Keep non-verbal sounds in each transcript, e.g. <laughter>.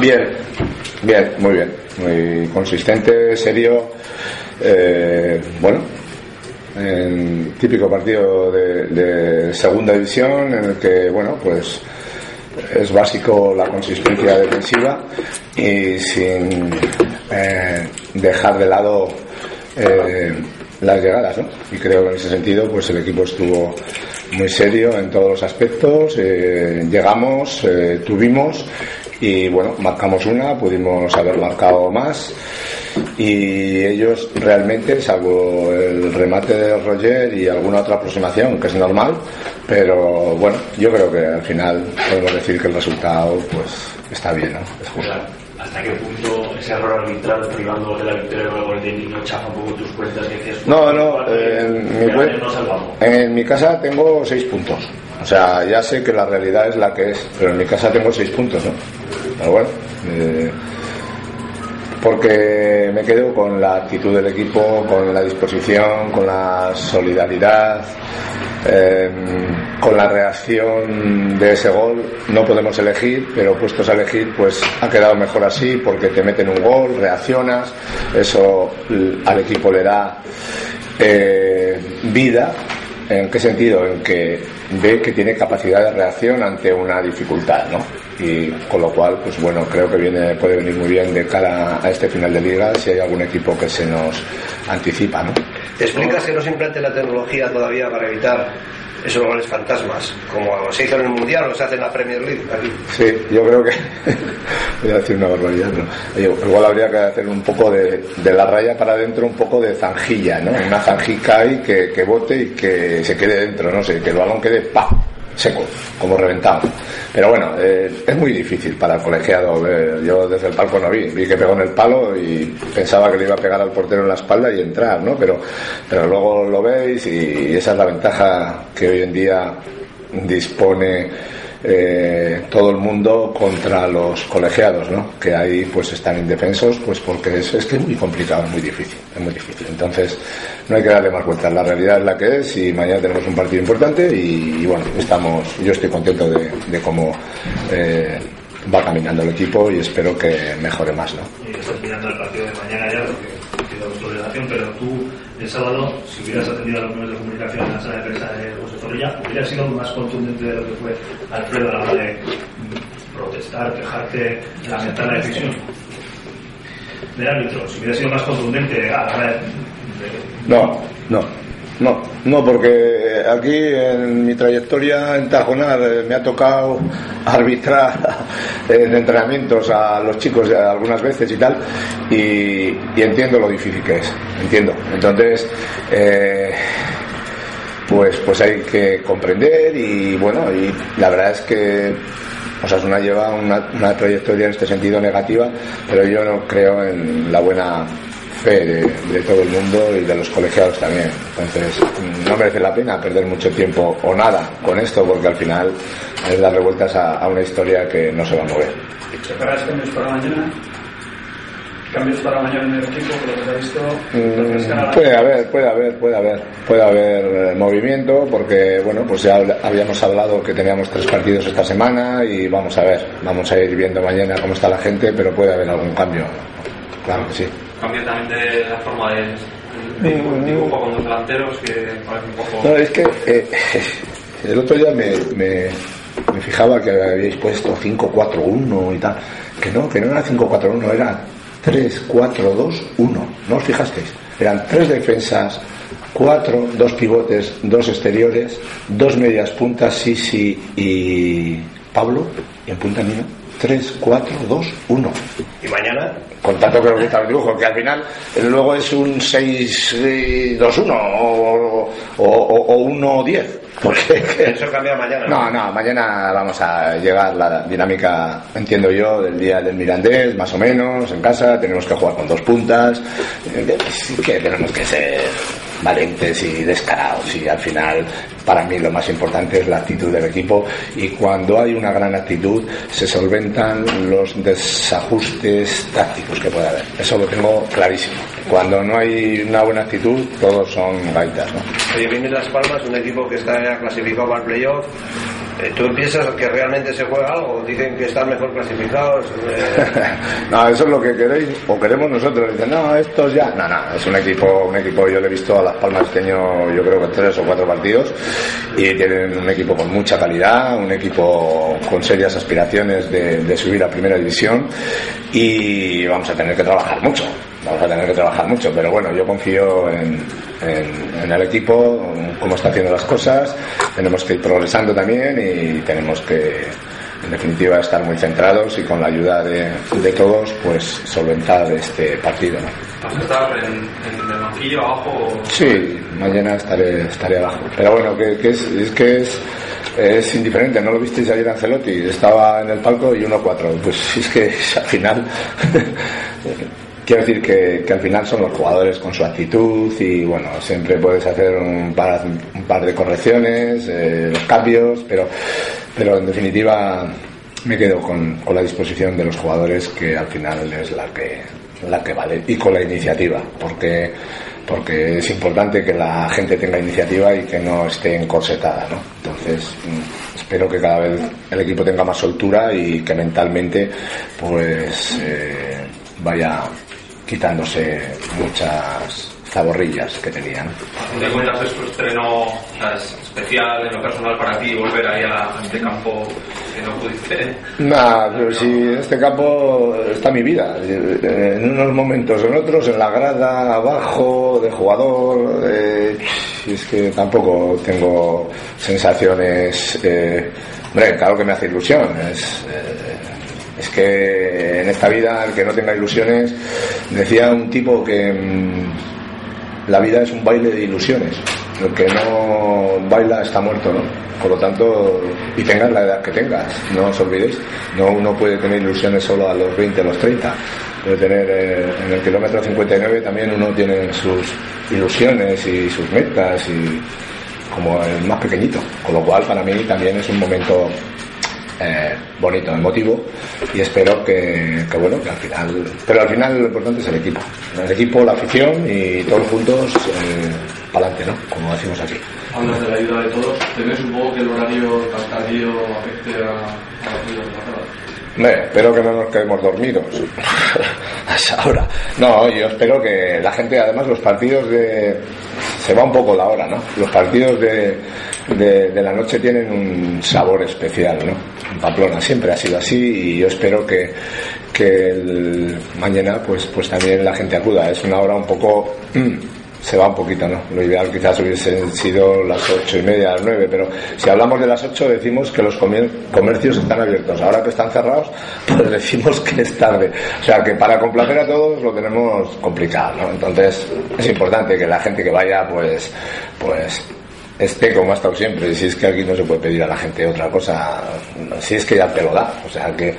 Bien, bien, muy bien. Muy consistente, serio. Eh, bueno, en típico partido de, segunda división en el que, bueno, pues es básico la consistencia defensiva y sin eh, dejar de lado eh, las llegadas, ¿no? Y creo que en ese sentido, pues el equipo estuvo muy serio en todos los aspectos. eh, llegamos, eh, tuvimos y bueno, marcamos una, pudimos haber marcado más y ellos realmente, salvo el remate de Roger y alguna otra aproximación, que es normal, pero bueno, yo creo que al final podemos decir que el resultado pues está bien, ¿no? Es justo. ¿Hasta qué punto ese error arbitral privando de la victoria de gol de niño chafa un poco tus cuentas que dices, No, no, eh, en mi, en mi casa tengo seis puntos. O sea, ya sé que la realidad es la que es, pero en mi casa tengo seis puntos, ¿no? Pero bueno, eh, porque me quedo con la actitud del equipo, con la disposición, con la solidaridad, eh, con la reacción de ese gol. No podemos elegir, pero puestos a elegir, pues ha quedado mejor así porque te meten un gol, reaccionas, eso al equipo le da eh, vida. ¿En qué sentido? En que ve que tiene capacidad de reacción ante una dificultad, ¿no? Y con lo cual, pues bueno, creo que viene, puede venir muy bien de cara a este final de liga si hay algún equipo que se nos anticipa, ¿no? ¿Te explicas que no se implante la tecnología todavía para evitar esos goles fantasmas? Como se hizo en el Mundial o se hace en la Premier League aquí. Sí, yo creo que <laughs> voy a decir una barbaridad, ¿no? Igual habría que hacer un poco de, de la raya para adentro, un poco de zanjilla, ¿no? Una zanjica ahí que, que bote y que se quede dentro, no sé, que el balón quede ¡pa! Seco, como reventado. Pero bueno, eh, es muy difícil para el colegiado. ver. Yo desde el palco no vi, vi que pegó en el palo y pensaba que le iba a pegar al portero en la espalda y entrar, ¿no? Pero, pero luego lo veis y esa es la ventaja que hoy en día dispone eh, todo el mundo contra los colegiados, ¿no? Que ahí pues están indefensos, pues porque es, es que es muy complicado, es muy difícil, es muy difícil. Entonces no hay que darle más vueltas. La realidad es la que es y mañana tenemos un partido importante y, bueno, estamos, yo estoy contento de, cómo eh, va caminando el equipo y espero que mejore más, ¿no? El sábado, si hubieras atendido a los medios de comunicación en la sala de prensa de José Zorrilla, hubiera sido más contundente de lo que fue Alfredo a la hora de mm, protestar, quejarte, lamentar la decisión del árbitro. Si hubiera sido más contundente a la hora de. de- No, no, no, no, porque aquí en mi trayectoria en Tajonar eh, me ha tocado <laughs> arbitrar en entrenamientos a los chicos algunas veces y tal, y, y entiendo lo difícil que es, entiendo. Entonces, eh, pues, pues hay que comprender y bueno, y la verdad es que Osasuna lleva una, una trayectoria en este sentido negativa, pero yo no creo en la buena fe de, de todo el mundo y de los colegiados también. Entonces, no merece la pena perder mucho tiempo o nada con esto, porque al final es darle vueltas a, a una historia que no se va a mover. ¿Preparas cambios para mañana? ¿Cambios para mañana en el equipo? Por lo que visto. Mm, Puede haber, puede haber, puede haber, puede haber eh, movimiento porque bueno, pues ya habíamos hablado que teníamos tres partidos esta semana y vamos a ver, vamos a ir viendo mañana cómo está la gente, pero puede haber algún cambio, claro que sí. Cambio también de la forma de, de dibujo con los delanteros, que parece un poco... No, es que eh, el otro día me, me, me fijaba que habíais puesto 5-4-1 y tal, que no, que no era 5-4-1, era 3-4-2-1, ¿no os fijasteis? Eran tres defensas, cuatro, dos pivotes, dos exteriores, dos medias puntas, Sisi y Pablo, y en punta mía, 3-4-2-1 Y mañana, con tanto que nos gusta el dibujo, que al final eh, luego es un 6-2-1 o, o, o, o 1-10. <laughs> Porque Eso cambia mañana. no, no, mañana vamos a llegar la dinámica, entiendo yo, del día del Mirandés, más o menos, en casa, tenemos que jugar con dos puntas, eh, que tenemos que ser valientes y descarados y al final para mí lo más importante es la actitud del equipo y cuando hay una gran actitud se solventan los desajustes tácticos que puede haber. Eso lo tengo clarísimo. Cuando no hay una buena actitud todos son gaitas, ¿no? Oye, viene Las Palmas, un equipo que está clasificado para el playoff. Eh, ¿Tú piensas que realmente se juega algo? Dicen que están mejor clasificados. eh, <laughs> no, eso es lo que queréis o queremos nosotros. Dicen, no, estos ya. No, no, es un equipo, un equipo, yo le he visto a Las Palmas este yo creo que tres o cuatro partidos, y tienen un equipo con mucha calidad, un equipo con serias aspiraciones de subir a primera división, y vamos a tener que trabajar mucho. Vamos a tener que trabajar mucho, pero bueno, yo confío en, en- en el equipo, en cómo está haciendo las cosas, tenemos que ir progresando también y tenemos que, en definitiva, estar muy centrados y con la ayuda de, de todos, pues solventar este partido. ¿Vas a estar en, en el banquillo abajo? Sí, mañana estaré, estaré abajo. Pero bueno, que, que es, es que es, es indiferente, ¿no lo visteis ayer Ancelotti? Estaba en el palco y 1-4. Pues es que al final, <laughs> quiero decir que, al final son los jugadores con su actitud y bueno, siempre puedes hacer un par, un par de correcciones, eh, los cambios, pero, pero en definitiva me quedo con, con la disposición de los jugadores que al final es la que, la que vale y con la iniciativa, porque porque es importante que la gente tenga iniciativa y que no esté encorsetada, ¿no? Entonces, mm, espero que cada vez el equipo tenga más soltura y que mentalmente, pues, eh, vaya quitándose muchas zaborrillas que tenían. De cuentas es tu estreno especial en lo personal para ti volver ahí a, este campo que no pudiste. Nah, pero si este campo está mi vida, en unos momentos, en otros, en la grada, abajo, de jugador, eh, y es que tampoco tengo sensaciones, eh, hombre, claro que me hace ilusión, es, eh, es que en esta vida el que no tenga ilusiones, decía un tipo que mm, la vida es un baile de ilusiones. El que no baila está muerto, ¿no? Por lo tanto, y tengas la edad que tengas, no os olvidéis. No uno puede tener ilusiones solo a los 20, a los 30. Puede tener eh, en el kilómetro 59 también uno tiene sus ilusiones y sus metas y como el más pequeñito. Con lo cual, para mí también es un momento eh, bonito, emotivo y espero que, que, bueno, que al final, pero al final lo importante es el equipo, el equipo, la afición y todos juntos eh, para adelante, ¿no? Como decimos aquí. Hablas de la ayuda de todos. ¿Temes un poco que el horario tan tardío afecte a, a la de zona? Hombre, espero que no nos quedemos dormidos <laughs> a esa hora. No, yo espero que la gente, además los partidos de... Se va un poco la hora, ¿no? Los partidos de, de, la noche tienen un sabor especial, ¿no? En Pamplona siempre ha sido así y yo espero que, que mañana pues, pues también la gente acuda. Es una hora un poco... mm, se va un poquito, ¿no? Lo ideal quizás hubiesen sido las ocho y media, las nueve, pero si hablamos de las ocho decimos que los comer- comercios están abiertos. Ahora que están cerrados, <laughs> pues decimos que es tarde. O sea que para complacer a todos lo tenemos complicado, ¿no? Entonces es importante que la gente que vaya, pues, pues esté como ha estado siempre. Si es que aquí no se puede pedir a la gente otra cosa, si es que ya te lo da. O sea que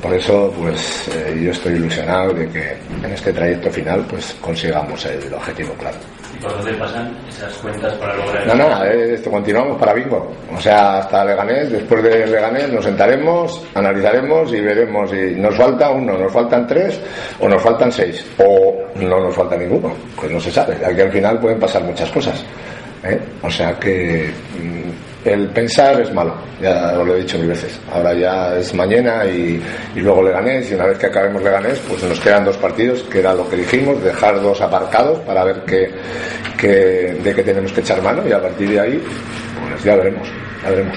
por eso, pues eh, yo estoy ilusionado de que en este trayecto final, pues consigamos el objetivo claro. ¿Y por dónde pasan esas cuentas para lograr No, no, eh, esto continuamos para bingo. O sea, hasta Leganés, después de Leganés nos sentaremos, analizaremos y veremos si nos falta uno, nos faltan tres o nos faltan seis o no nos falta ninguno. Pues no se sabe. Aquí al final pueden pasar muchas cosas. ¿Eh? O sea que mm, el pensar es malo, ya os lo he dicho mil veces. Ahora ya es mañana y, y luego Leganés y una vez que acabemos Leganés pues nos quedan dos partidos que era lo que dijimos, dejar dos aparcados para ver qué, qué- de qué tenemos que echar mano y a partir de ahí pues ya veremos, ya veremos.